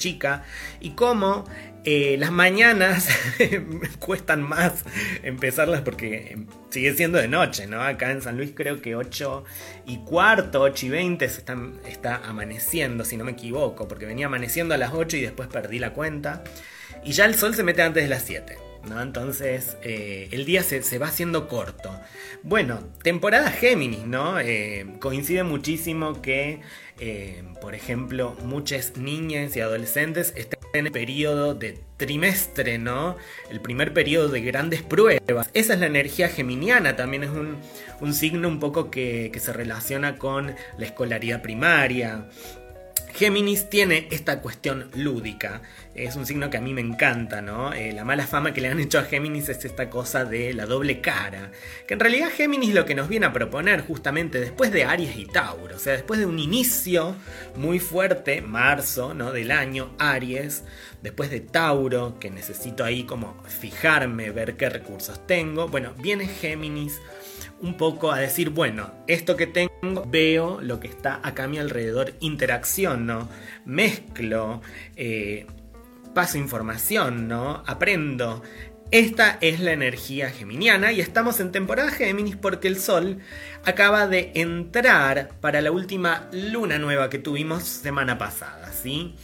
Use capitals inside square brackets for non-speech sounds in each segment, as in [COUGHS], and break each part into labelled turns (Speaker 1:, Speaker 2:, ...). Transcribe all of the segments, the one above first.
Speaker 1: chica y cómo eh, las mañanas [LAUGHS] cuestan más empezarlas porque sigue siendo de noche, ¿no? Acá en San Luis creo que 8 y cuarto, 8 y 20 se están, está amaneciendo, si no me equivoco, porque venía amaneciendo a las 8 y después perdí la cuenta. Y ya el sol se mete antes de las 7. ¿no? Entonces eh, el día se, va haciendo corto. Bueno, temporada Géminis, ¿no? Eh, coincide muchísimo que, eh, por ejemplo, muchas niñas y adolescentes están en el periodo de trimestre, ¿no? El primer periodo de grandes pruebas. Esa es la energía geminiana, también es un, signo un poco que, que se relaciona con la escolaridad primaria, Géminis tiene esta cuestión lúdica, es un signo que a mí me encanta, ¿no? Eh, la mala fama que le han hecho a Géminis es esta cosa de la doble cara, que en realidad Géminis lo que nos viene a proponer justamente después de Aries y Tauro, o sea, después de un inicio muy fuerte, marzo, ¿no? Del año, Aries, después de Tauro, que necesito ahí como fijarme, ver qué recursos tengo, bueno, viene Géminis un poco a decir, bueno, esto que tengo, veo lo que está acá a mi alrededor, interacción, ¿no? Mezclo, eh, paso información, ¿no? Aprendo. Esta es la energía geminiana y estamos en temporada Géminis porque el Sol acaba de entrar para la última luna nueva que tuvimos semana pasada, ¿sí?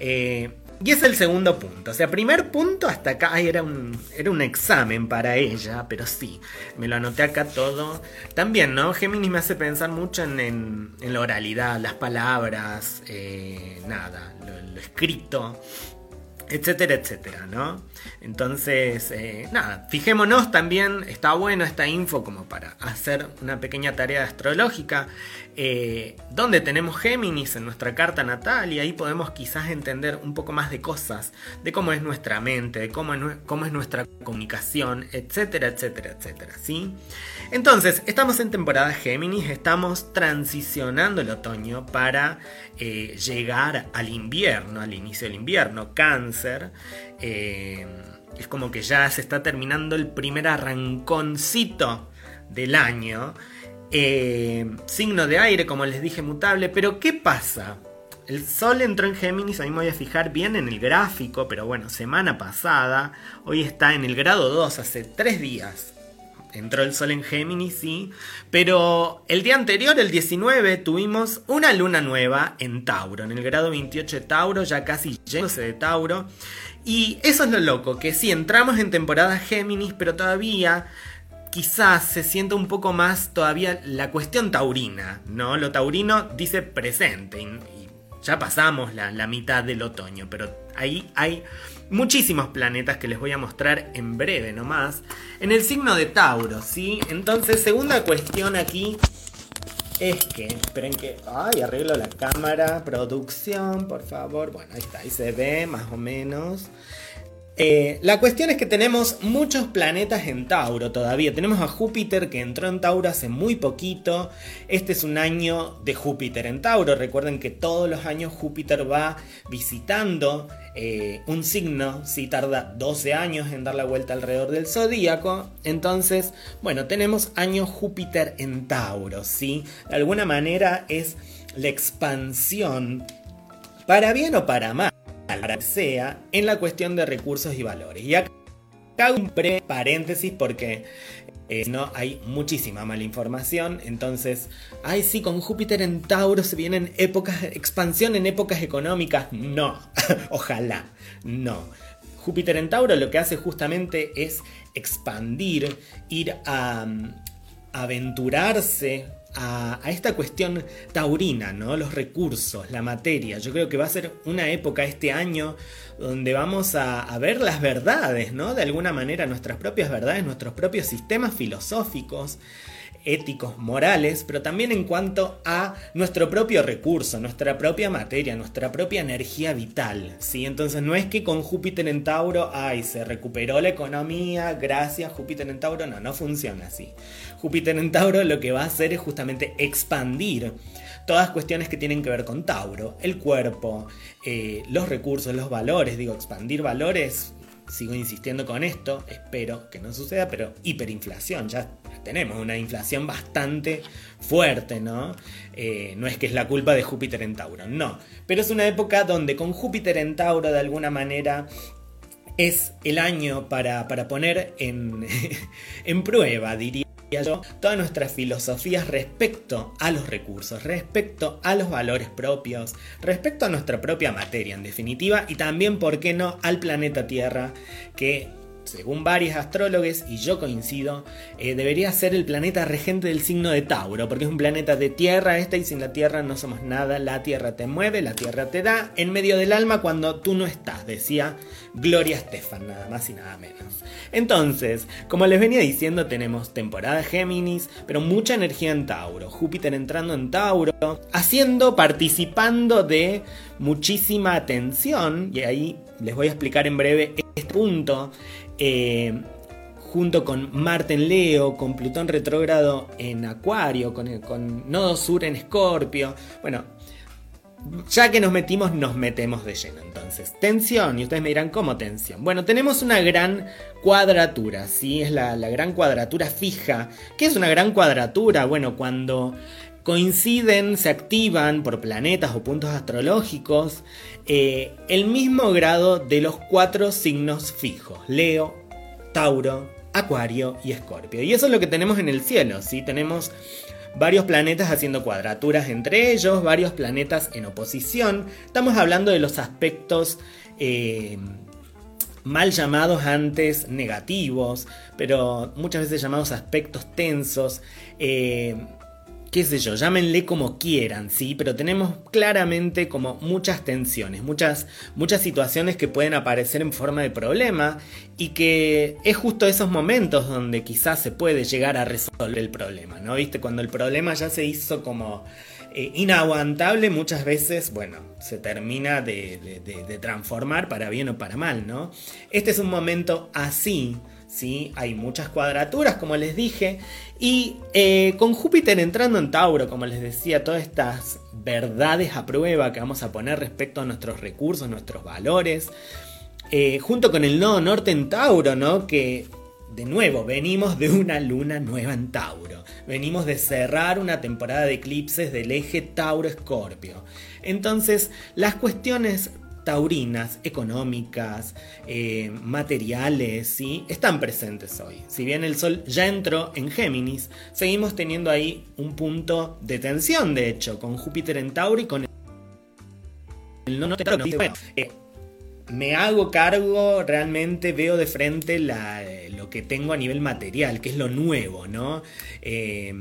Speaker 1: Eh, y es el segundo punto. O sea, primer punto hasta acá era un, era un examen para ella, pero sí, me lo anoté acá todo. También, ¿no? Géminis me hace pensar mucho en, la oralidad, las palabras, eh, nada, lo escrito etcétera, etcétera, ¿no? Entonces, eh, nada, fijémonos también, está bueno esta info como para hacer una pequeña tarea astrológica, eh, donde tenemos Géminis en nuestra carta natal y ahí podemos quizás entender un poco más de cosas, de cómo es nuestra mente, de cómo es, nuestra comunicación, etcétera, etcétera, etcétera, ¿sí? Entonces, estamos en temporada Géminis, estamos transicionando el otoño para eh, llegar al invierno, al inicio del invierno, cáncer. Eh, es como que ya se está terminando el primer arranconcito del año. Eh, signo de aire, como les dije, mutable. Pero ¿qué pasa? El Sol entró en Géminis, a mí me voy a fijar bien en el gráfico, pero bueno, semana pasada, hoy está en el grado 2, hace 3 días entró el sol en Géminis, sí. Pero el día anterior, el 19, tuvimos una luna nueva en Tauro, en el grado 28 de Tauro, ya casi yéndose de Tauro. Y eso es lo loco, que sí, entramos en temporada Géminis, pero todavía quizás se siente un poco más todavía la cuestión taurina, ¿no? Lo taurino dice presente y, ya pasamos la, la mitad del otoño, pero ahí hay muchísimos planetas que les voy a mostrar en breve nomás. En el signo de Tauro, ¿sí? Entonces, segunda cuestión aquí es que, esperen que, ay, arreglo la cámara, producción, por favor. Bueno, ahí está, ahí se ve más o menos. Eh, la cuestión es que tenemos muchos planetas en Tauro todavía. Tenemos a Júpiter que entró en Tauro hace muy poquito. Este es un año de Júpiter en Tauro. Recuerden que todos los años Júpiter va visitando eh, un signo. Si tarda 12 años en dar la vuelta alrededor del zodíaco. Entonces, bueno, tenemos año Júpiter en Tauro. ¿sí? De alguna manera es la expansión, para bien o para mal sea en la cuestión de recursos y valores. Y acá un paréntesis porque eh, no hay muchísima mala información. Entonces, ay, sí, con Júpiter en Tauro se vienen épocas, expansión en épocas económicas. No, [LAUGHS] ojalá, no. Júpiter en Tauro lo que hace justamente es expandir, ir a mm, aventurarse a, esta cuestión taurina, ¿no? Los recursos, la materia. Yo creo que va a ser una época este año donde vamos a, a, ver las verdades, ¿no? De alguna manera nuestras propias verdades, nuestros propios sistemas filosóficos, éticos, morales, pero también en cuanto a nuestro propio recurso, nuestra propia materia, nuestra propia energía vital, ¿sí? Entonces no es que con Júpiter en Tauro, ay, se recuperó la economía, gracias Júpiter en Tauro, no, no funciona así. Júpiter en Tauro lo que va a hacer es justamente expandir todas cuestiones que tienen que ver con Tauro, el cuerpo, eh, los recursos, los valores, digo, expandir valores sigo insistiendo con esto, espero que no suceda, pero hiperinflación, ya tenemos una inflación bastante fuerte, ¿no? Eh, no es que es la culpa de Júpiter en Tauro, no, pero es una época donde con Júpiter en Tauro de alguna manera es el año para, poner en, [LAUGHS] en prueba, diría todas nuestras filosofías respecto a los recursos, respecto a los valores propios, respecto a nuestra propia materia en definitiva y también, ¿por qué no?, al planeta Tierra que según varios astrólogos, y yo coincido, eh, debería ser el planeta regente del signo de Tauro, porque es un planeta de tierra esta y sin la tierra no somos nada, la tierra te mueve, la tierra te da, en medio del alma cuando tú no estás, decía Gloria Estefan, nada más y nada menos. Entonces, como les venía diciendo, tenemos temporada Géminis, pero mucha energía en Tauro, Júpiter entrando en Tauro, haciendo, participando de muchísima atención, y ahí les voy a explicar en breve este punto. Eh, junto con Marte en Leo, con Plutón retrógrado en Acuario, con, con Nodo Sur en Escorpio. Bueno, ya que nos metimos, nos metemos de lleno. Entonces, tensión, y ustedes me dirán, ¿cómo tensión? Bueno, tenemos una gran cuadratura, ¿sí? Es la, gran cuadratura fija. ¿Qué es una gran cuadratura? Bueno, cuando coinciden, se activan por planetas o puntos astrológicos eh, el mismo grado de los cuatro signos fijos, Leo, Tauro, Acuario y Escorpio. Y eso es lo que tenemos en el cielo, ¿sí? Tenemos varios planetas haciendo cuadraturas entre ellos, varios planetas en oposición. Estamos hablando de los aspectos eh, mal llamados antes negativos, pero muchas veces llamados aspectos tensos. Eh, qué sé yo, llámenle como quieran, ¿sí? Pero tenemos claramente como muchas tensiones, muchas, muchas situaciones que pueden aparecer en forma de problema y que es justo esos momentos donde quizás se puede llegar a resolver el problema, ¿no? ¿Viste? Cuando el problema ya se hizo como eh, inaguantable, muchas veces, bueno, se termina de, de transformar para bien o para mal, ¿no? Este es un momento así ¿sí? Hay muchas cuadraturas, como les dije, y eh, con Júpiter entrando en Tauro, como les decía, todas estas verdades a prueba que vamos a poner respecto a nuestros recursos, nuestros valores, eh, junto con el nodo norte en Tauro, ¿no? Que de nuevo, venimos de una luna nueva en Tauro. Venimos de cerrar una temporada de eclipses del eje Tauro-Escorpio. Entonces, las cuestiones taurinas, económicas, eh, materiales, ¿sí? están presentes hoy. Si bien el Sol ya entró en Géminis, seguimos teniendo ahí un punto de tensión, de hecho, con Júpiter en Tauro y con el no bueno, eh, me hago cargo, realmente veo de frente lo que tengo a nivel material, que es lo nuevo, ¿no? Eh,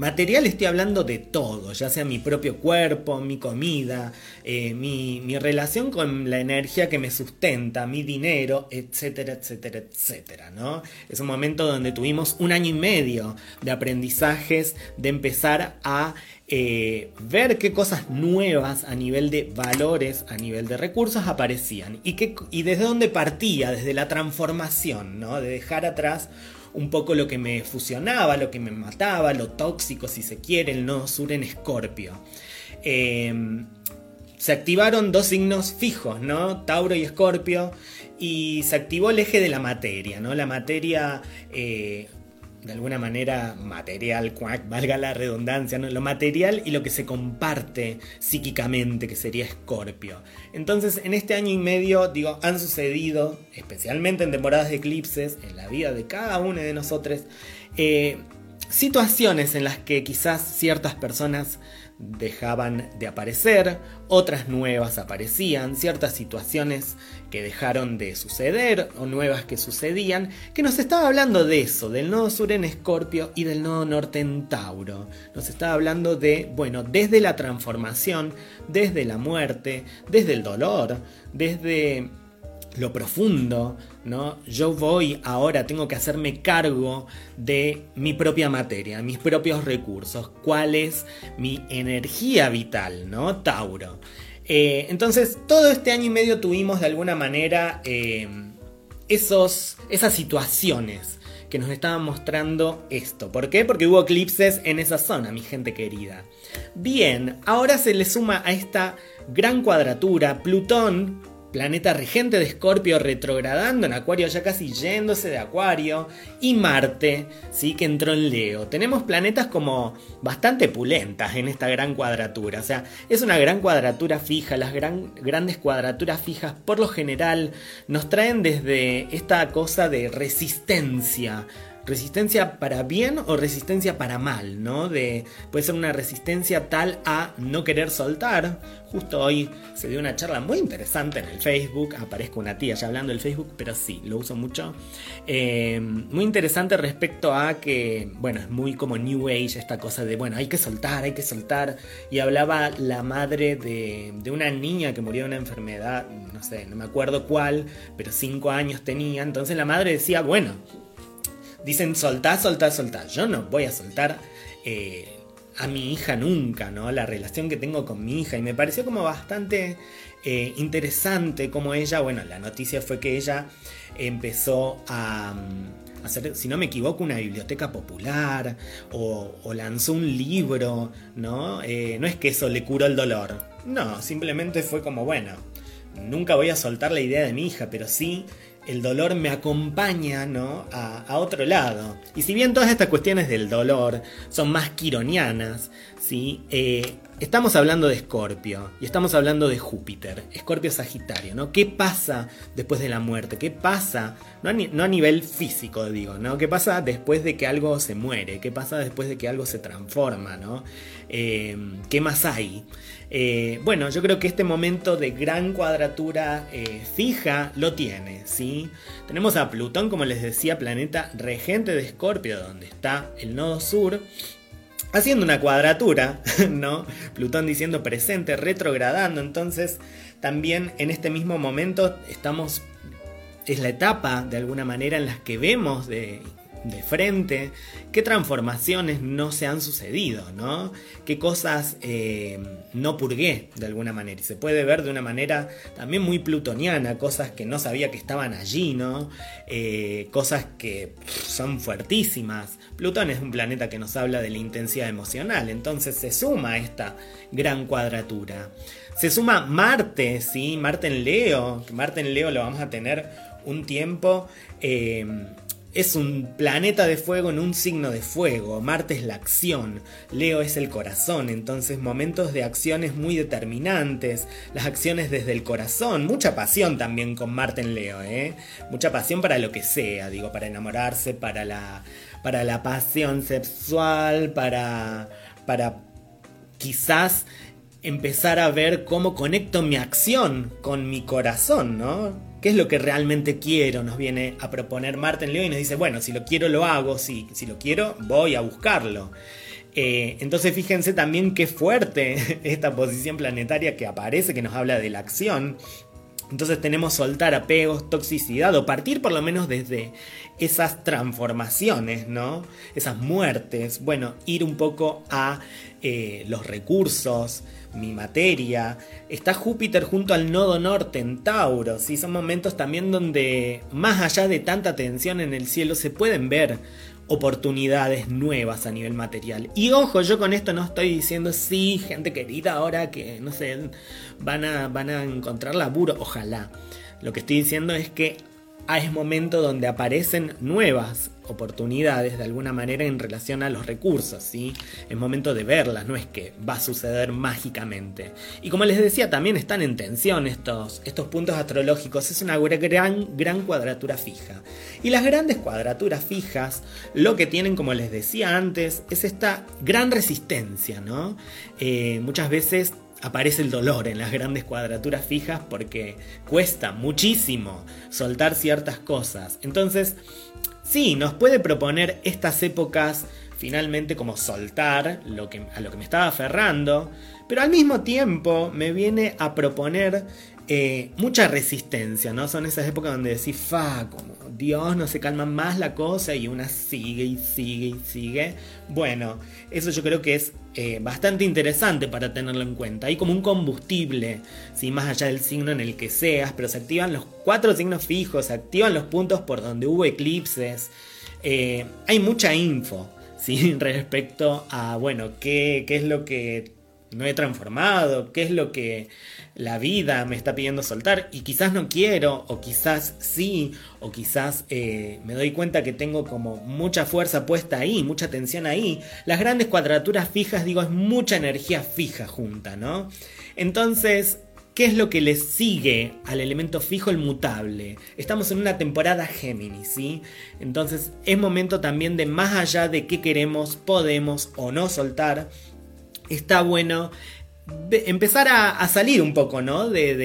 Speaker 1: Material estoy hablando de todo, ya sea mi propio cuerpo, mi comida, eh, mi, mi, relación con la energía que me sustenta, mi dinero, etcétera, etcétera, etcétera, ¿no? Es un momento donde tuvimos un año y medio de aprendizajes, de empezar a eh, ver qué cosas nuevas a nivel de valores, a nivel de recursos aparecían y, qué, y desde dónde partía, desde la transformación, ¿no? De dejar atrás un poco lo que me fusionaba, lo que me mataba, lo tóxico si se quiere, el nodo sur en Escorpio. Em, se activaron dos signos fijos, ¿no? Tauro y Escorpio, y se activó el eje de la materia, ¿no? La materia eh, de alguna manera material, valga la redundancia, ¿no? lo material y lo que se comparte psíquicamente, que sería Escorpio. Entonces, en este año y medio, digo, han sucedido, especialmente en temporadas de eclipses, en la vida de cada uno de nosotros, eh, situaciones en las que quizás ciertas personas dejaban de aparecer, otras nuevas aparecían, ciertas situaciones que dejaron de suceder o nuevas que sucedían, que nos estaba hablando de eso, del nodo sur en Escorpio y del nodo norte en Tauro. Nos estaba hablando de, bueno, desde la transformación, desde la muerte, desde el dolor, desde lo profundo, ¿no? Yo voy ahora, tengo que hacerme cargo de mi propia materia, mis propios recursos, cuál es mi energía vital, ¿no? Tauro. Eh, entonces, todo este año y medio tuvimos de alguna manera eh, esos, esas situaciones que nos estaban mostrando esto. ¿Por qué? Porque hubo eclipses en esa zona, mi gente querida. Bien, ahora se le suma a esta gran cuadratura Plutón planeta regente de Escorpio retrogradando en Acuario, ya casi yéndose de Acuario, y Marte, ¿sí? que entró en Leo. Tenemos planetas como bastante pulentas en esta gran cuadratura, o sea, es una gran cuadratura fija, las grandes cuadraturas fijas por lo general nos traen desde esta cosa de resistencia, resistencia para bien o resistencia para mal, ¿no? De, puede ser una resistencia tal a no querer soltar. Justo hoy se dio una charla muy interesante en el Facebook, aparezco una tía ya hablando del Facebook, pero sí, lo uso mucho. Eh, muy interesante respecto a que, bueno, es muy como New Age esta cosa de, bueno, hay que soltar, hay que soltar. Y hablaba la madre de, de una niña que murió de una enfermedad, no sé, no me acuerdo cuál, pero cinco años tenía. Entonces la madre decía, bueno, dicen soltá, soltá, soltá. Yo no voy a soltar eh, a mi hija nunca, ¿no? La relación que tengo con mi hija. Y me pareció como bastante eh, interesante como ella, bueno, la noticia fue que ella empezó a mm, hacer, si no me equivoco, una biblioteca popular o, lanzó un libro, ¿no? Eh, no es que eso le curó el dolor. No, simplemente fue como, bueno, nunca voy a soltar la idea de mi hija, pero sí el dolor me acompaña ¿no? a, otro lado. Y si bien todas estas cuestiones del dolor son más quironianas, ¿sí? Eh, estamos hablando de Escorpio y estamos hablando de Júpiter, Escorpio Sagitario, ¿no? ¿Qué pasa después de la muerte? ¿Qué pasa? No a, nivel físico, digo, ¿no? ¿Qué pasa después de que algo se muere? ¿Qué pasa después de que algo se transforma, ¿no? Eh, ¿Qué más hay? Eh, bueno, yo creo que este momento de gran cuadratura eh, fija lo tiene, ¿sí? Tenemos a Plutón, como les decía, planeta regente de Escorpio, donde está el nodo sur, haciendo una cuadratura, [LAUGHS] ¿no? Plutón diciendo presente, retrogradando, entonces también en este mismo momento estamos, es la etapa de alguna manera en la que vemos de de frente, qué transformaciones no se han sucedido, ¿no? Qué cosas eh, no purgué de alguna manera. Y se puede ver de una manera también muy plutoniana, cosas que no sabía que estaban allí, ¿no? Eh, cosas que son fuertísimas. Plutón es un planeta que nos habla de la intensidad emocional, entonces se suma esta gran cuadratura. Se suma Marte, ¿sí? Marte en Leo, Marte en Leo lo vamos a tener un tiempo. Eh, es un planeta de fuego en un signo de fuego. Marte es la acción. Leo es el corazón. Entonces momentos de acciones muy determinantes. Las acciones desde el corazón. Mucha pasión también con Marte en Leo. ¿eh? Mucha pasión para lo que sea. Digo, para enamorarse, para la, para la pasión sexual, para, para quizás empezar a ver cómo conecto mi acción con mi corazón, ¿no? ¿Qué es lo que realmente quiero? Nos viene a proponer Marten Leo y nos dice, bueno, si lo quiero lo hago, si, si lo quiero voy a buscarlo. Eh, entonces fíjense también qué fuerte [LAUGHS] esta posición planetaria que aparece, que nos habla de la acción. Entonces tenemos soltar apegos, toxicidad o partir por lo menos desde esas transformaciones, ¿no? Esas muertes. Bueno, ir un poco a eh, los recursos, mi materia. Está Júpiter junto al nodo norte en Tauro. ¿sí? Son momentos también donde, más allá de tanta tensión en el cielo, se pueden ver oportunidades nuevas a nivel material. Y ojo, yo con esto no estoy diciendo, sí, gente querida, ahora que, no sé, van a, van a encontrar laburo. Ojalá. Lo que estoy diciendo es que es momento donde aparecen nuevas oportunidades de alguna manera en relación a los recursos, ¿sí? Es momento de verlas, no es que va a suceder mágicamente. Y como les decía, también están en tensión estos, estos puntos astrológicos, es una gran, gran cuadratura fija. Y las grandes cuadraturas fijas, lo que tienen, como les decía antes, es esta gran resistencia, ¿no? Eh, muchas veces aparece el dolor en las grandes cuadraturas fijas porque cuesta muchísimo soltar ciertas cosas. Entonces, sí, nos puede proponer estas épocas finalmente como soltar lo que, a lo que me estaba aferrando, pero al mismo tiempo me viene a proponer eh, mucha resistencia, ¿no? Son esas épocas donde decís, fa, como Dios, no se calma más la cosa y una sigue y sigue y sigue. Bueno, eso yo creo que es eh, bastante interesante para tenerlo en cuenta. Hay como un combustible, ¿sí? más allá del signo en el que seas, pero se activan los cuatro signos fijos, se activan los puntos por donde hubo eclipses. Eh, hay mucha info, ¿sí? [LAUGHS] Respecto a, bueno, qué, qué es lo que no he transformado, qué es lo que la vida me está pidiendo soltar y quizás no quiero, o quizás sí, o quizás eh, me doy cuenta que tengo como mucha fuerza puesta ahí, mucha tensión ahí. Las grandes cuadraturas fijas, digo, es mucha energía fija junta, ¿no? Entonces, ¿Qué es lo que le sigue al elemento fijo, el mutable? Estamos en una temporada Géminis, ¿sí? Entonces es momento también de más allá de qué queremos, podemos o no soltar, está bueno empezar a, salir un poco, ¿no? De,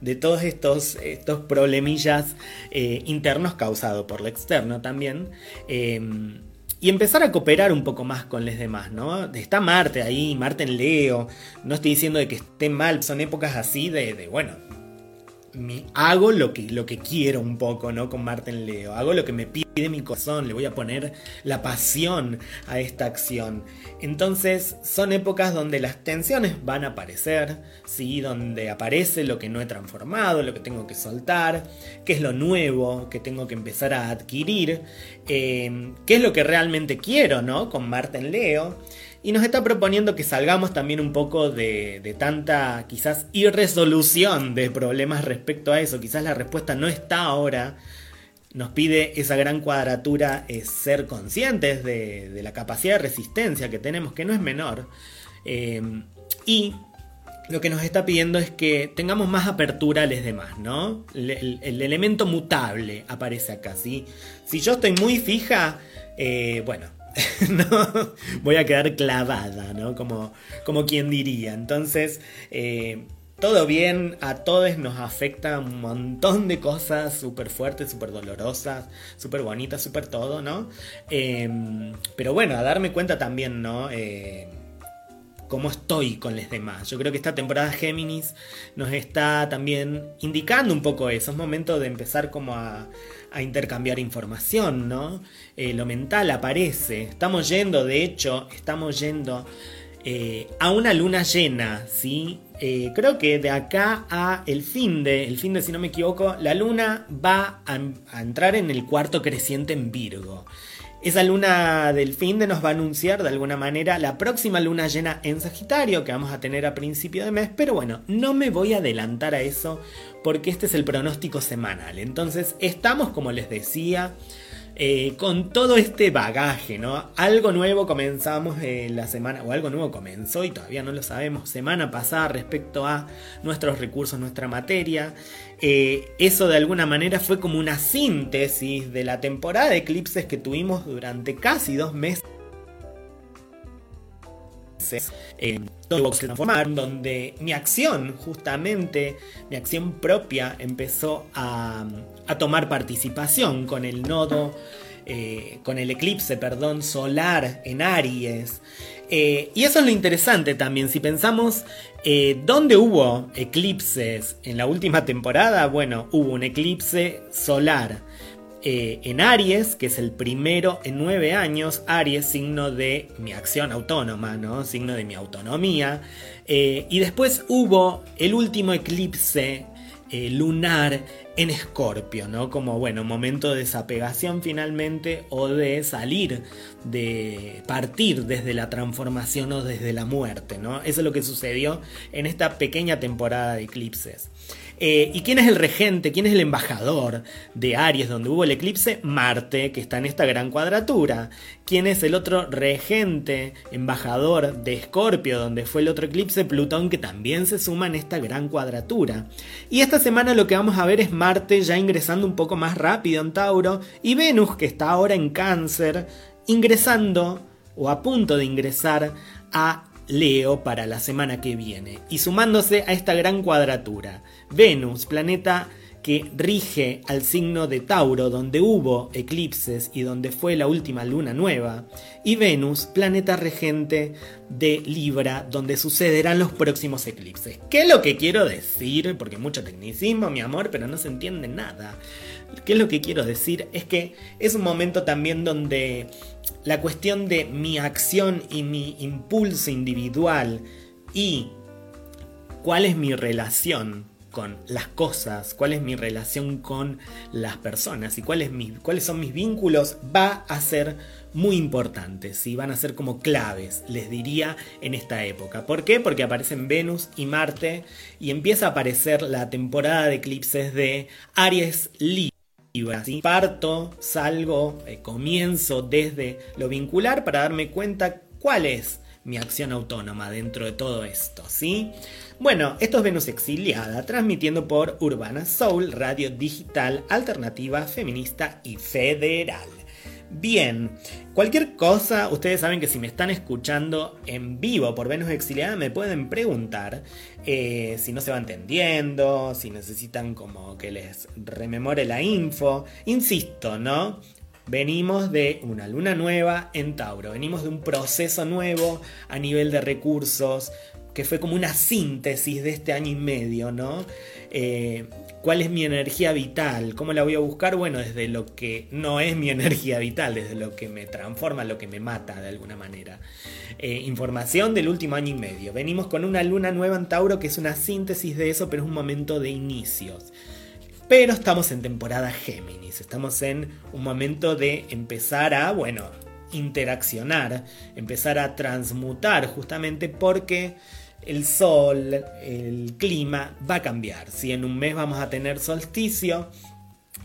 Speaker 1: de, todos estos, estos problemillas eh, internos causados por lo externo también. Em, y empezar a cooperar un poco más con los demás, ¿no? Está Marte ahí, Marte en Leo. No estoy diciendo de que esté mal, son épocas así de, de bueno, hago lo que, lo que quiero un poco, ¿no? Con Marten Leo. Hago lo que me pide mi corazón. Le voy a poner la pasión a esta acción. Entonces, son épocas donde las tensiones van a aparecer, ¿sí? Donde aparece lo que no he transformado, lo que tengo que soltar, qué es lo nuevo que tengo que empezar a adquirir, eh, qué es lo que realmente quiero, ¿no? Con Marten Leo y nos está proponiendo que salgamos también un poco de, tanta quizás irresolución de problemas respecto a eso. Quizás la respuesta no está ahora. Nos pide esa gran cuadratura es ser conscientes de, la capacidad de resistencia que tenemos, que no es menor. Eh, y lo que nos está pidiendo es que tengamos más apertura a los demás, ¿no? El, elemento mutable aparece acá, ¿sí? Si yo estoy muy fija, eh, bueno, [LAUGHS] no, voy a quedar clavada, ¿no? Como, como quien diría. Entonces, eh, todo bien, a todos nos afecta un montón de cosas súper fuertes, súper dolorosas, súper bonitas, súper todo, ¿no? Em, pero bueno, a darme cuenta también, ¿no? Eh, cómo estoy con los demás. Yo creo que esta temporada Géminis nos está también indicando un poco eso. Es momento de empezar como a, intercambiar información, ¿no? Eh, lo mental aparece. Estamos yendo, de hecho, estamos yendo eh, a una luna llena, ¿sí? Eh, creo que de acá a el fin de, el fin de si no me equivoco, la luna va a, a entrar en el cuarto creciente en Virgo. Esa luna del fin de nos va a anunciar de alguna manera la próxima luna llena en Sagitario que vamos a tener a principio de mes, pero bueno, no me voy a adelantar a eso porque este es el pronóstico semanal. Entonces estamos, como les decía, eh, con todo este bagaje, ¿no? Algo nuevo comenzamos eh, la semana, o algo nuevo comenzó y todavía no lo sabemos, semana pasada respecto a nuestros recursos, nuestra materia. Eh, eso de alguna manera fue como una síntesis de la temporada de eclipses que tuvimos durante casi dos meses. En todo se transformar, donde mi acción, justamente, mi acción propia, empezó a, tomar participación con el nodo, eh, con el eclipse, perdón, solar en Aries. Eh, y eso es lo interesante también, si pensamos eh, dónde hubo eclipses en la última temporada, bueno, hubo un eclipse solar en Aries, que es el primero en nueve años, Aries, signo de mi acción autónoma, ¿no? Signo de mi autonomía. Y después hubo el último eclipse eh, lunar en Escorpio, ¿no? Como, bueno, momento de desapegación finalmente o de salir, de partir desde la transformación o desde la muerte, ¿no? Eso es lo que sucedió en esta pequeña temporada de eclipses. Eh, ¿Y quién es el regente? ¿Quién es el embajador de Aries donde hubo el eclipse? Marte, que está en esta gran cuadratura. ¿Quién es el otro regente, embajador de Escorpio, donde fue el otro eclipse? Plutón, que también se suma en esta gran cuadratura. Y esta semana lo que vamos a ver es Marte ya ingresando un poco más rápido en Tauro y Venus, que está ahora en Cáncer, ingresando o a punto de ingresar a Leo para la semana que viene y sumándose a esta gran cuadratura. Venus, planeta que rige al signo de Tauro, donde hubo eclipses y donde fue la última luna nueva, y Venus, planeta regente de Libra, donde sucederán los próximos eclipses. ¿Qué es lo que quiero decir? Porque mucho tecnicismo, mi amor, pero no se entiende nada. ¿Qué es lo que quiero decir? Es que es un momento también donde la cuestión de mi acción y mi impulso individual y cuál es mi relación con las cosas, cuál es mi relación con las personas y cuáles son mis vínculos, va a ser muy importante, ¿sí? van a ser como claves, les diría, en esta época. ¿Por qué? Porque aparecen Venus y Marte y empieza a aparecer la temporada de eclipses de Aries Libra. ¿sí? Parto, salgo, eh, comienzo desde lo vincular para darme cuenta cuál es mi acción autónoma dentro de todo esto, ¿sí? Bueno, esto es Venus Exiliada, transmitiendo por Urbana Soul, radio digital, alternativa, feminista y federal. Bien, cualquier cosa, ustedes saben que si me están escuchando en vivo por Venus Exiliada me pueden preguntar eh, si no se va entendiendo, si necesitan como que les rememore la info. Insisto, ¿no? Venimos de una luna nueva en Tauro, venimos de un proceso nuevo a nivel de recursos, que fue como una síntesis de este año y medio, ¿no? Eh, ¿Cuál es mi energía vital? ¿Cómo la voy a buscar? Bueno, desde lo que no es mi [LAUGHS] energía vital, desde lo que me transforma, lo que me mata de alguna manera. Eh, información del último año y medio. Venimos con una luna nueva en Tauro que es una síntesis de eso, pero es un momento de inicios. Pero estamos en temporada Géminis, estamos en un momento de empezar a, bueno, interaccionar, empezar a transmutar justamente porque el sol, el clima va a cambiar. Si en un mes vamos a tener solsticio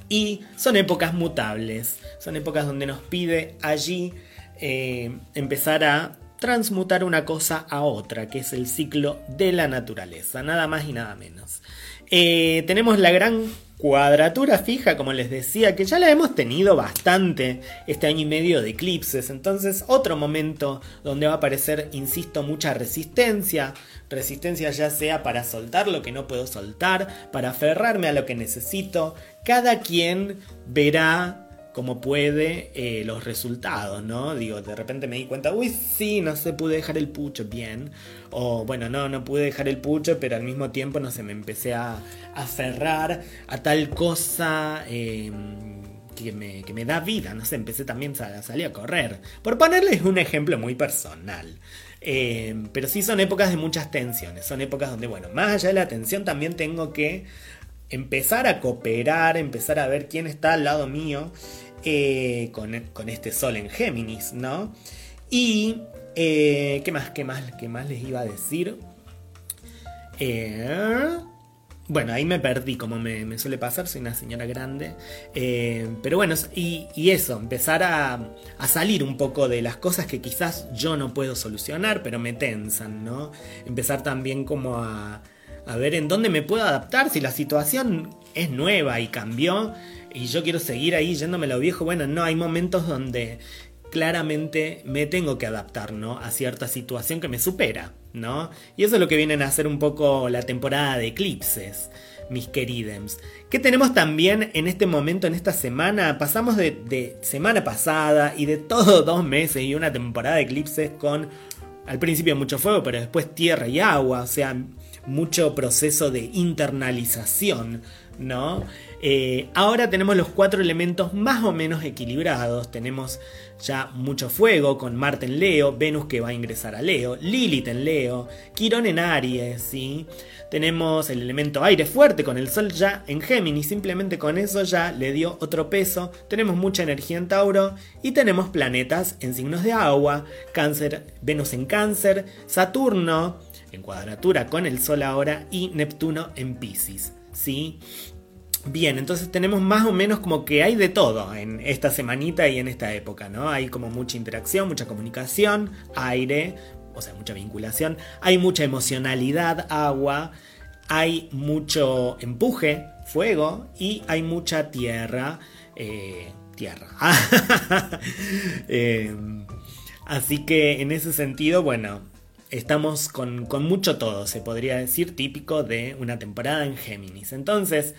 Speaker 1: y son épocas mutables, son épocas donde nos pide allí eh, empezar a transmutar una cosa a otra, que es el ciclo de la naturaleza, nada más y nada menos. Eh, tenemos la gran cuadratura fija, como les decía, que ya la hemos tenido bastante este año y medio de eclipses, entonces otro momento donde va a aparecer, insisto, mucha resistencia, resistencia ya sea para soltar lo que no puedo soltar, para aferrarme a lo que necesito, cada quien verá como puede eh, los resultados, ¿no? Digo, de repente me di cuenta, uy, sí, no sé, pude dejar el pucho bien. O bueno, no, no pude dejar el pucho, pero al mismo tiempo, no sé, me empecé a aferrar a tal cosa. Em, que me, que me, da vida, no sé, empecé también a salir a correr. Por ponerles un ejemplo muy personal. Em, pero sí son épocas de muchas tensiones, son épocas donde, bueno, más allá de la tensión también tengo que empezar a cooperar, empezar a ver quién está al lado mío eh, con, este sol en Géminis, ¿no? Y, eh, ¿qué más, qué más, qué más les iba a decir? Eh, bueno, ahí me perdí, como me, suele pasar, soy una señora grande. pero bueno, y, eso, empezar a, salir un poco de las cosas que quizás yo no puedo solucionar, pero me tensan, ¿no? Empezar también como a ver en dónde me puedo adaptar si la situación es nueva y cambió y yo quiero seguir ahí yéndome lo viejo. Bueno, no, hay momentos donde claramente me tengo que adaptar, ¿no? A cierta situación que me supera, ¿no? Y eso es lo que vienen a hacer un poco la temporada de eclipses, mis queridems. ¿Qué tenemos también en este momento, en esta semana? Pasamos de, de semana pasada y de todos dos meses y una temporada de eclipses con al principio mucho fuego, pero después tierra y agua, o sea, mucho proceso de internalización, ¿no? Eh, ahora tenemos los cuatro elementos más o menos equilibrados. Tenemos ya mucho fuego con Marte en Leo, Venus que va a ingresar a Leo, Lilith en Leo, Quirón en Aries, ¿sí? Tenemos el elemento aire fuerte con el Sol ya en Géminis, simplemente con eso ya le dio otro peso. Tenemos mucha energía en Tauro y tenemos planetas en signos de agua, Cáncer, Venus en Cáncer, Saturno en cuadratura con el Sol ahora y Neptuno en Pisces, ¿sí? Bien, entonces tenemos más o menos como que hay de todo en esta semanita y en esta época, ¿no? Hay como mucha interacción, mucha comunicación, aire, o sea, mucha vinculación, hay mucha emocionalidad, agua, hay mucho empuje, fuego, y hay mucha tierra, eh, tierra. [LAUGHS] Eh, así que en ese sentido, bueno, estamos con, con mucho todo, se podría decir, típico de una temporada en Géminis. Entonces,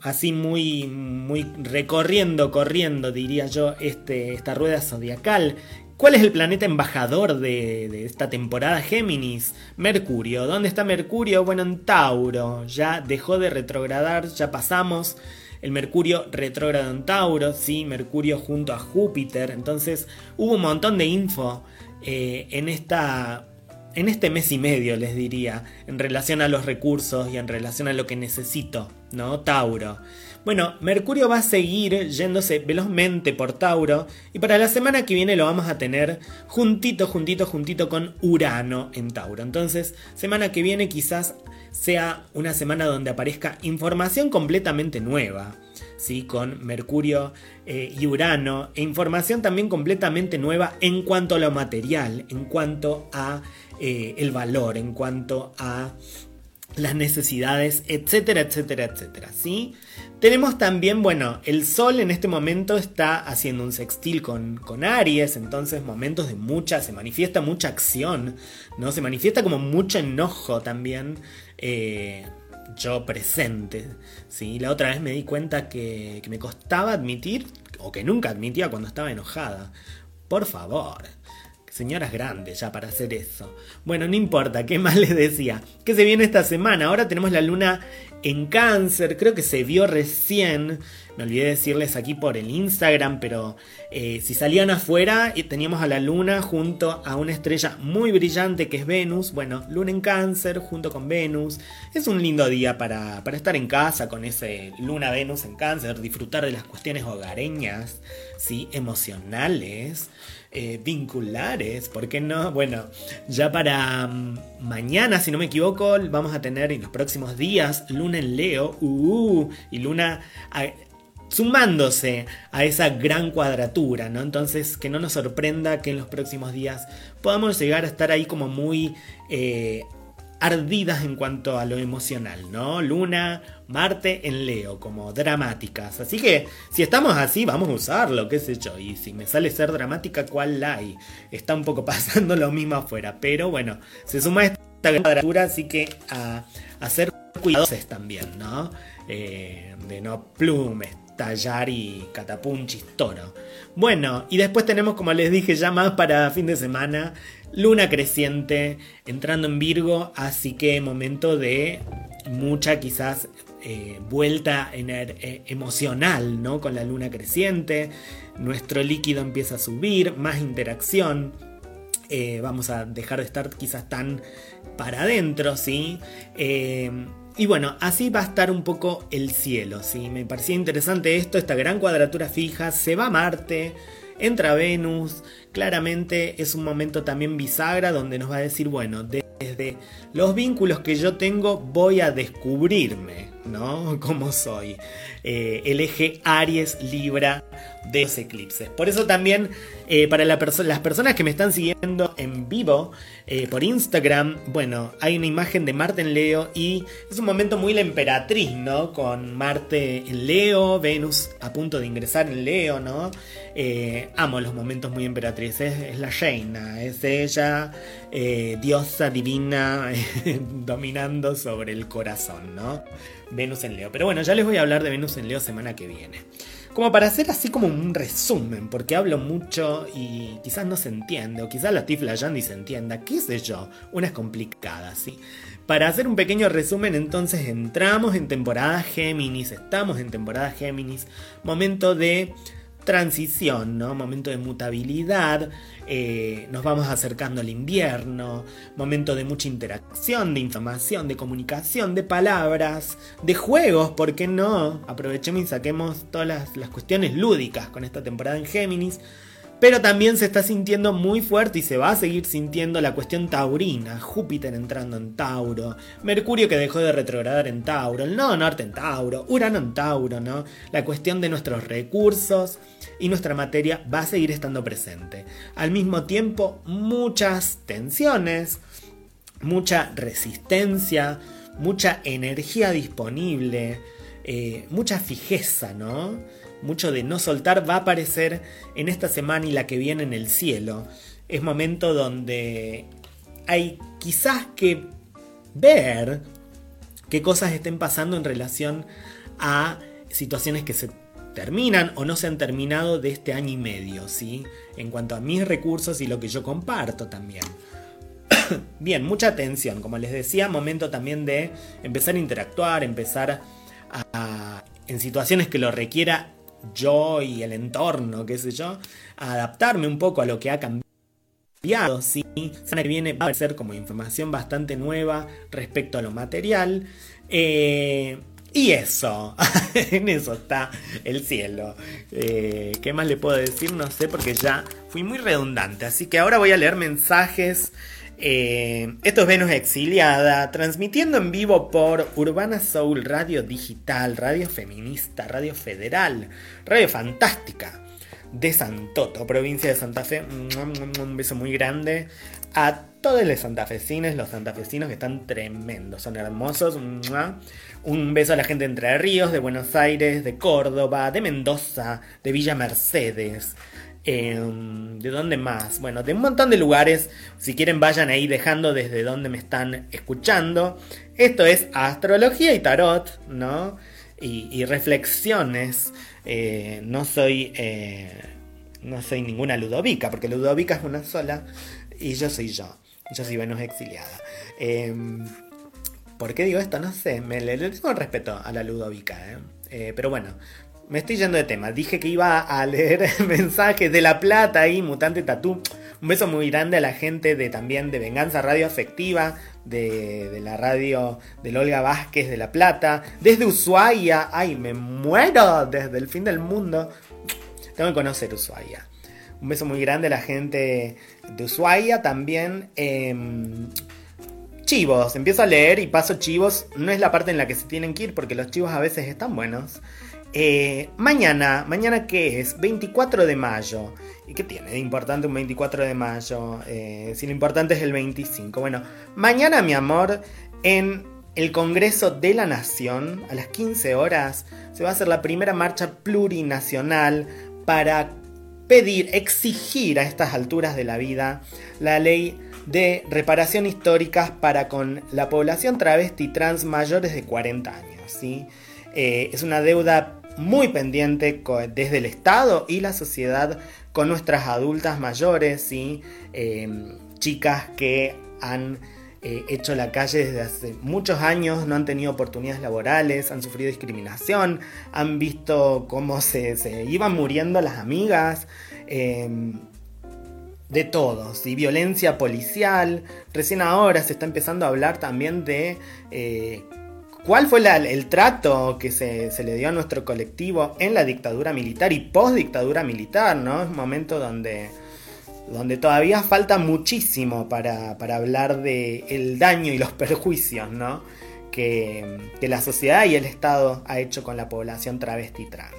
Speaker 1: así muy, muy recorriendo, corriendo, diría yo, este, esta rueda zodiacal. ¿Cuál es el planeta embajador de, esta temporada Géminis? Mercurio. ¿Dónde está Mercurio? Bueno, en Tauro. Ya dejó de retrogradar, ya pasamos el Mercurio retrógrado en Tauro, sí, Mercurio junto a Júpiter. Entonces hubo un montón de info eh, en esta en este mes y medio, les diría, en relación a los recursos y en relación a lo que necesito, ¿no? Tauro. Bueno, Mercurio va a seguir yéndose velozmente por Tauro y para la semana que viene lo vamos a tener juntito, juntito, juntito con Urano en Tauro. Entonces, semana que viene quizás sea una semana donde aparezca información completamente nueva. ¿sí? con Mercurio eh, y Urano, e información también completamente nueva en cuanto a lo material, en cuanto a eh, el valor, en cuanto a las necesidades, etcétera, etcétera, etcétera, ¿sí? Tenemos también, bueno, el Sol en este momento está haciendo un sextil con, con, Aries, entonces momentos de mucha, se manifiesta mucha acción, ¿no? Se manifiesta como mucho enojo también, eh, yo presente, ¿sí? La otra vez me di cuenta que, que me costaba admitir, o que nunca admitía cuando estaba enojada. Por favor, Señoras grandes ya para hacer eso. Bueno, no importa, ¿qué más [LAUGHS] les decía? ¿Qué se viene esta semana? Ahora tenemos la luna en cáncer, creo que se vio recién. Me olvidé decirles aquí por el Instagram, pero eh, si salían afuera y teníamos a la luna junto a una estrella muy brillante que es Venus. Bueno, luna en cáncer junto con Venus. Es un lindo día para, para estar en casa con ese luna-Venus en cáncer, disfrutar de las cuestiones hogareñas, ¿sí? emocionales. Eh, vinculares, ¿por qué no? Bueno, ya para mm, mañana, si no me equivoco, vamos a tener en los próximos días Luna en Leo, uh, y Luna sumándose a esa gran cuadratura, ¿no? Entonces, que no nos sorprenda que en los próximos días podamos llegar a estar ahí como muy eh, ardidas en cuanto a lo emocional, ¿no? Luna, Marte en Leo, como dramáticas. Así que si estamos así, vamos a usarlo, qué sé yo. Y si me sale ser dramática, ¿cuál hay? Está un poco [LAUGHS] pasando lo mismo afuera. Pero bueno, se suma esta cuadratura, así que a, ser cuidadosos también, ¿no? Eh, de no plumes, tallar y catapunchis toro. Bueno, y después tenemos, como les dije, ya más para fin de semana, luna creciente entrando en Virgo, así que momento de mucha quizás eh, vuelta eh, emocional, ¿no? Con la luna creciente, nuestro líquido empieza a subir, más interacción. Eh, vamos a dejar de estar quizás tan para adentro, ¿sí? Y bueno, así va a estar un poco el cielo, ¿sí? Me parecía interesante esto, esta gran cuadratura fija, se va a Marte, entra Venus, claramente es un momento también bisagra donde nos va a decir, bueno, desde los vínculos que yo tengo voy a descubrirme, ¿no? [LAUGHS] Como soy. Eh, el eje Aries Libra de ese eclipses. Por eso también eh, para las personas que me están siguiendo en vivo eh, por Instagram, bueno, hay una imagen de Marte en Leo y es un momento muy la emperatriz, ¿no? Con Marte en Leo, Venus a punto de ingresar en Leo, ¿no? amo los momentos muy es, la reina, es ella, diosa divina, [LAUGHS] dominando sobre el corazón, ¿no? Venus en Leo. Pero bueno, ya les voy a hablar de Venus en Leo semana que viene. Como para hacer así como un resumen, porque hablo mucho y quizás no se entiende, o quizás la estoy flayando y se entienda, qué sé yo, una es complicada, ¿sí? Para hacer un pequeño resumen, entonces entramos en temporada Géminis, estamos en temporada Géminis, momento de transición, ¿no? Momento de mutabilidad, eh, nos vamos acercando al invierno, momento de mucha interacción, de información, de comunicación, de palabras, de juegos, ¿por qué no? Aprovechemos y saquemos todas las, las cuestiones lúdicas con esta temporada en Géminis. Pero también se está sintiendo muy fuerte y se va a seguir sintiendo la cuestión taurina. Júpiter entrando en Tauro, Mercurio que dejó de retrogradar en Tauro, el nodo norte en Tauro, Urano en Tauro, ¿no? La cuestión de nuestros recursos y nuestra materia va a seguir estando presente. Al mismo tiempo, muchas tensiones, mucha resistencia, mucha energía disponible, eh, mucha fijeza, ¿no? Mucho de no soltar va a aparecer en esta semana y la que viene en el cielo. Es momento donde hay quizás que ver qué cosas estén pasando en relación a situaciones que se terminan o no se han terminado de este año y medio, ¿sí? En cuanto a mis recursos y lo que yo comparto también. [COUGHS] Bien, mucha atención, como les decía, momento también de empezar a interactuar, empezar a, en situaciones que lo requiera yo y el entorno, qué sé yo, adaptarme un poco a lo que ha cambiado, ¿sí? Semana que viene va a ser como información bastante nueva respecto a lo material. Eh, y eso, [LAUGHS] en eso está el cielo. Eh, ¿Qué más le puedo decir? No sé porque ya fui muy redundante. Así que ahora voy a leer mensajes. Eh, esto es Venus Exiliada, transmitiendo en vivo por Urbana Soul, Radio Digital, Radio Feminista, Radio Federal, Radio Fantástica de Santoto, provincia de Santa Fe. Un beso muy grande a todos los santafesinos, los santafesinos que están tremendos, son hermosos. Un beso a la gente de Entre Ríos, de Buenos Aires, de Córdoba, de Mendoza, de Villa Mercedes. Em, ¿De dónde más? Bueno, de un montón de lugares. Si quieren, vayan ahí dejando desde dónde me están escuchando. Esto es astrología y tarot, ¿no? Y, reflexiones. Eh, no soy. Eh, no soy ninguna Ludovica, porque Ludovica es una sola y yo soy yo. Yo soy Venus exiliada. Em, ¿Por qué digo esto? No sé. Me le, tengo respeto a la Ludovica. ¿eh? ¿eh? pero bueno, me estoy yendo de tema. Dije que iba a leer [LAUGHS] mensajes de La Plata y Mutante Tatú. Un beso muy grande a la gente de también de Venganza Radio Afectiva, de, la radio de Olga Vázquez de La Plata, desde Ushuaia. ¡Ay, me muero! Desde el fin del mundo. Tengo que conocer Ushuaia. Un beso muy grande a la gente de Ushuaia también. Em, chivos, empiezo a leer y paso chivos. No es la parte en la que se tienen que ir porque los chivos a veces están buenos. Eh, mañana, ¿mañana qué es? 24 de mayo. ¿Y qué tiene de importante un 24 de mayo? Eh, si lo importante es el 25. Bueno, mañana, mi amor, en el Congreso de la Nación, a las 15 horas, se va a hacer la primera marcha plurinacional para pedir, exigir a estas alturas de la vida la ley de reparación histórica para con la población travesti trans mayores de 40 años. ¿sí? Eh, es una deuda muy pendiente desde el Estado y la sociedad con nuestras adultas mayores, ¿sí? Eh, chicas que han eh, hecho la calle desde hace muchos años, no han tenido oportunidades laborales, han sufrido discriminación, han visto cómo se, iban muriendo las amigas. Em, de todos, y violencia policial. Recién ahora se está empezando a hablar también de eh, cuál fue el trato que se, se, le dio a nuestro colectivo en la dictadura militar y post dictadura militar, ¿no? Es un momento donde donde todavía falta muchísimo para, hablar de el daño y los [LAUGHS] perjuicios ¿no? que, la sociedad y el Estado ha hecho con la población travesti trans.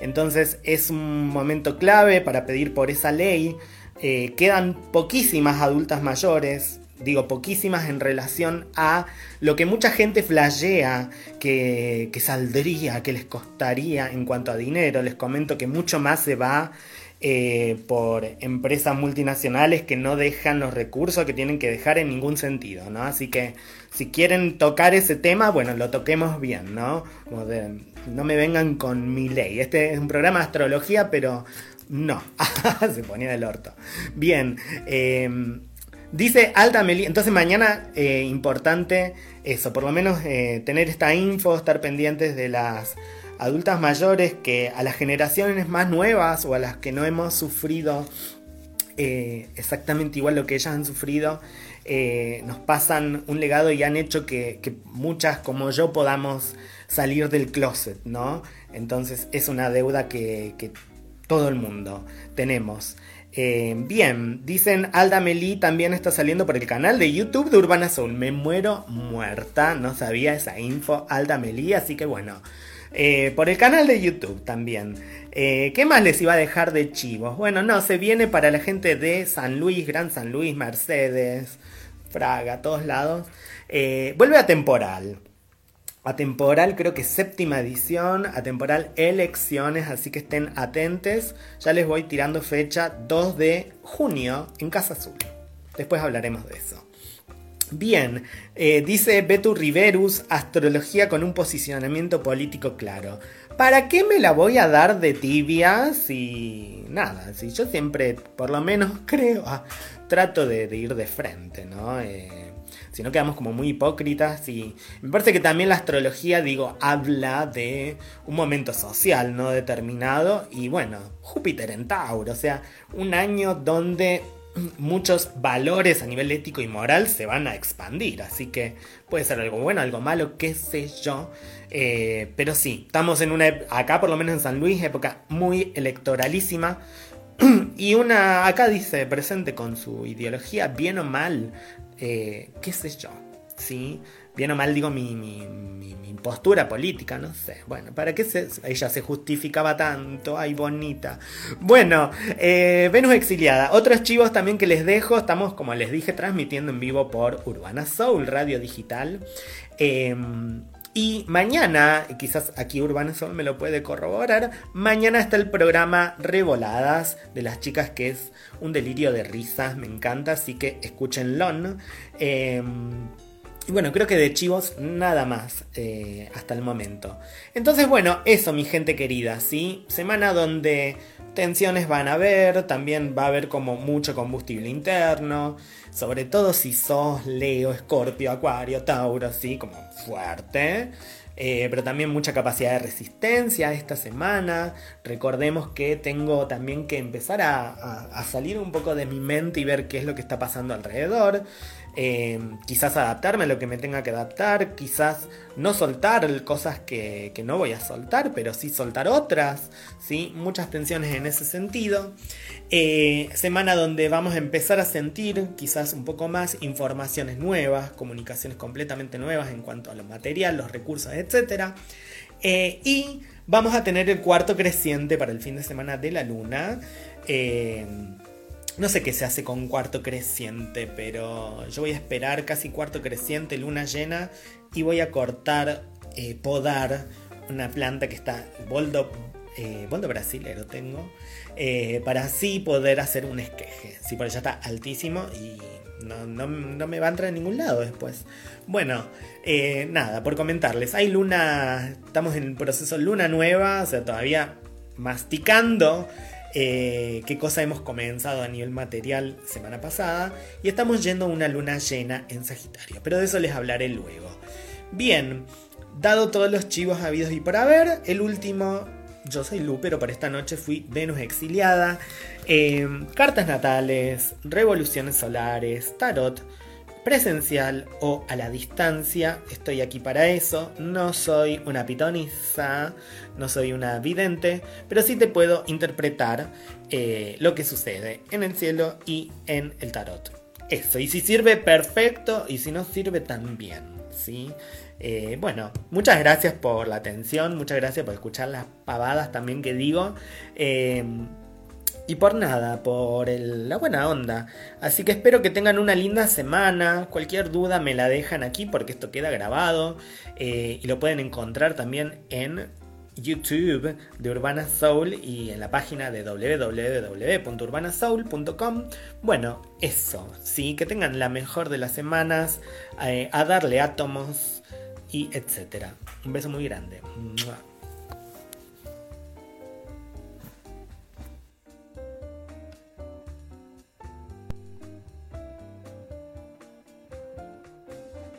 Speaker 1: Entonces es un momento clave para pedir por esa ley. Eh, quedan poquísimas adultas mayores, digo poquísimas en relación a lo que mucha gente flashea que, que saldría, que les costaría en cuanto a dinero. Les comento que mucho más se va eh, por empresas multinacionales que no dejan los recursos que tienen que dejar en ningún sentido, ¿no? Así que si quieren tocar ese tema, bueno, lo toquemos bien, ¿no? no me vengan con mi ley. Este es un programa de astrología, pero no, [LAUGHS] se ponía del orto. Bien, eh, dice Alta Meli, entonces mañana eh, importante eso, por lo menos tener esta info, estar pendientes de las adultas mayores que a las generaciones más nuevas o a las que no hemos sufrido eh, exactamente igual lo que ellas han sufrido, eh, nos pasan un legado y han hecho que, muchas como yo podamos salir del closet, ¿no? Entonces es una deuda que, todo el mundo tenemos. Eh, bien, dicen Alda Meli también está saliendo por el canal de YouTube de Urbana Soul. Me muero muerta, no sabía esa info, Alda Meli, así que bueno, eh, por el canal de YouTube también. Eh, ¿Qué más les iba a dejar de chivos? Bueno, no, se viene para la gente de San Luis, Gran San Luis, Mercedes, Fraga, todos lados. Vuelve a temporal. A temporal, creo que séptima edición, a temporal elecciones, así que estén atentes. Ya les voy tirando fecha 2 de junio en Casa Azul. Después hablaremos de eso. Bien, eh, dice Betu Riverus, astrología con un posicionamiento político claro. ¿Para qué me la voy a dar de tibia si nada? Si yo siempre, por lo menos [LAUGHS] creo, ah, trato de, ir de frente, ¿no? Eh, si no quedamos como muy hipócritas y me parece que también la astrología, digo, habla de un momento social no determinado y bueno, Júpiter en Tauro, o sea, un año donde muchos valores a nivel ético y moral se van a expandir. Así que puede ser algo bueno, algo malo, qué sé yo. Eh, pero sí, estamos en una, acá por lo menos en San Luis, época muy electoralísima. [CLEARS THROAT] y una, acá dice, presente con su ideología, bien o mal, eh, qué sé yo. ¿sí? bien o mal digo mi, postura política, no sé. Bueno, ¿para qué se, ella se justificaba tanto? Ay, bonita. Bueno, eh, Venus exiliada. Otros chivos también que les dejo. Estamos, como les dije, transmitiendo en vivo por Urbana Soul, radio digital. Em, y mañana, quizás aquí Urbana Soul me lo puede corroborar, mañana está el programa Revoladas de las chicas que es un delirio de risas, me encanta, así que escúchenlo. Eh, y bueno, creo que de chivos nada más eh, hasta el momento. Entonces, bueno, eso, mi gente querida, ¿sí? Semana donde tensiones van a haber, también va a haber como mucho combustible interno, sobre todo si sos Leo, Escorpio, Acuario, Tauro, ¿sí? Como fuerte. Eh, pero también mucha capacidad de resistencia esta semana. Recordemos que tengo también que empezar a salir un poco de mi mente y ver qué es lo que está pasando alrededor. Eh, quizás adaptarme a lo que me tenga que adaptar, quizás no soltar cosas que, no voy a soltar, pero sí soltar otras, ¿sí? muchas tensiones en ese sentido. Eh, semana donde vamos a empezar a sentir quizás un poco más informaciones nuevas, comunicaciones completamente nuevas en cuanto a lo material, los recursos, etc. Eh, y vamos a tener el cuarto creciente para el fin de semana de la luna. No sé qué se hace con cuarto creciente, pero yo voy a esperar casi cuarto creciente, luna llena, y voy a cortar, eh, podar una planta que está, boldo, eh, boldo brasilero tengo, eh, para así poder hacer un esqueje. Si por allá está altísimo y no, no, me va a entrar en ningún lado después. Bueno, eh, nada, por comentarles, hay luna, estamos en el proceso luna nueva, o sea, todavía masticando eh, qué cosa hemos comenzado a nivel material semana pasada y estamos yendo a una luna llena en Sagitario, pero de eso les hablaré luego. Bien, dado todos los chivos habidos y por haber, el último, yo soy Lu, pero para esta noche fui Venus exiliada, eh, cartas natales, revoluciones solares, tarot, presencial o a la distancia. Estoy aquí para eso. No soy una pitonisa, no soy una vidente, pero sí te puedo interpretar eh, lo que sucede en el cielo y en el tarot. Eso, y si sirve, perfecto, y si no sirve, también. ¿sí? Eh, bueno, muchas gracias por la atención, muchas gracias por escuchar las pavadas también que digo. Eh, y por nada, por la buena onda. Así que espero que tengan una linda semana. Cualquier duda me la dejan aquí porque esto queda grabado. Eh, y lo pueden encontrar también en YouTube de Urbana Soul y en la página de www.urbanasoul.com. Bueno, eso, sí, que tengan la mejor de las semanas, eh, a darle átomos y etcétera. Un beso muy grande.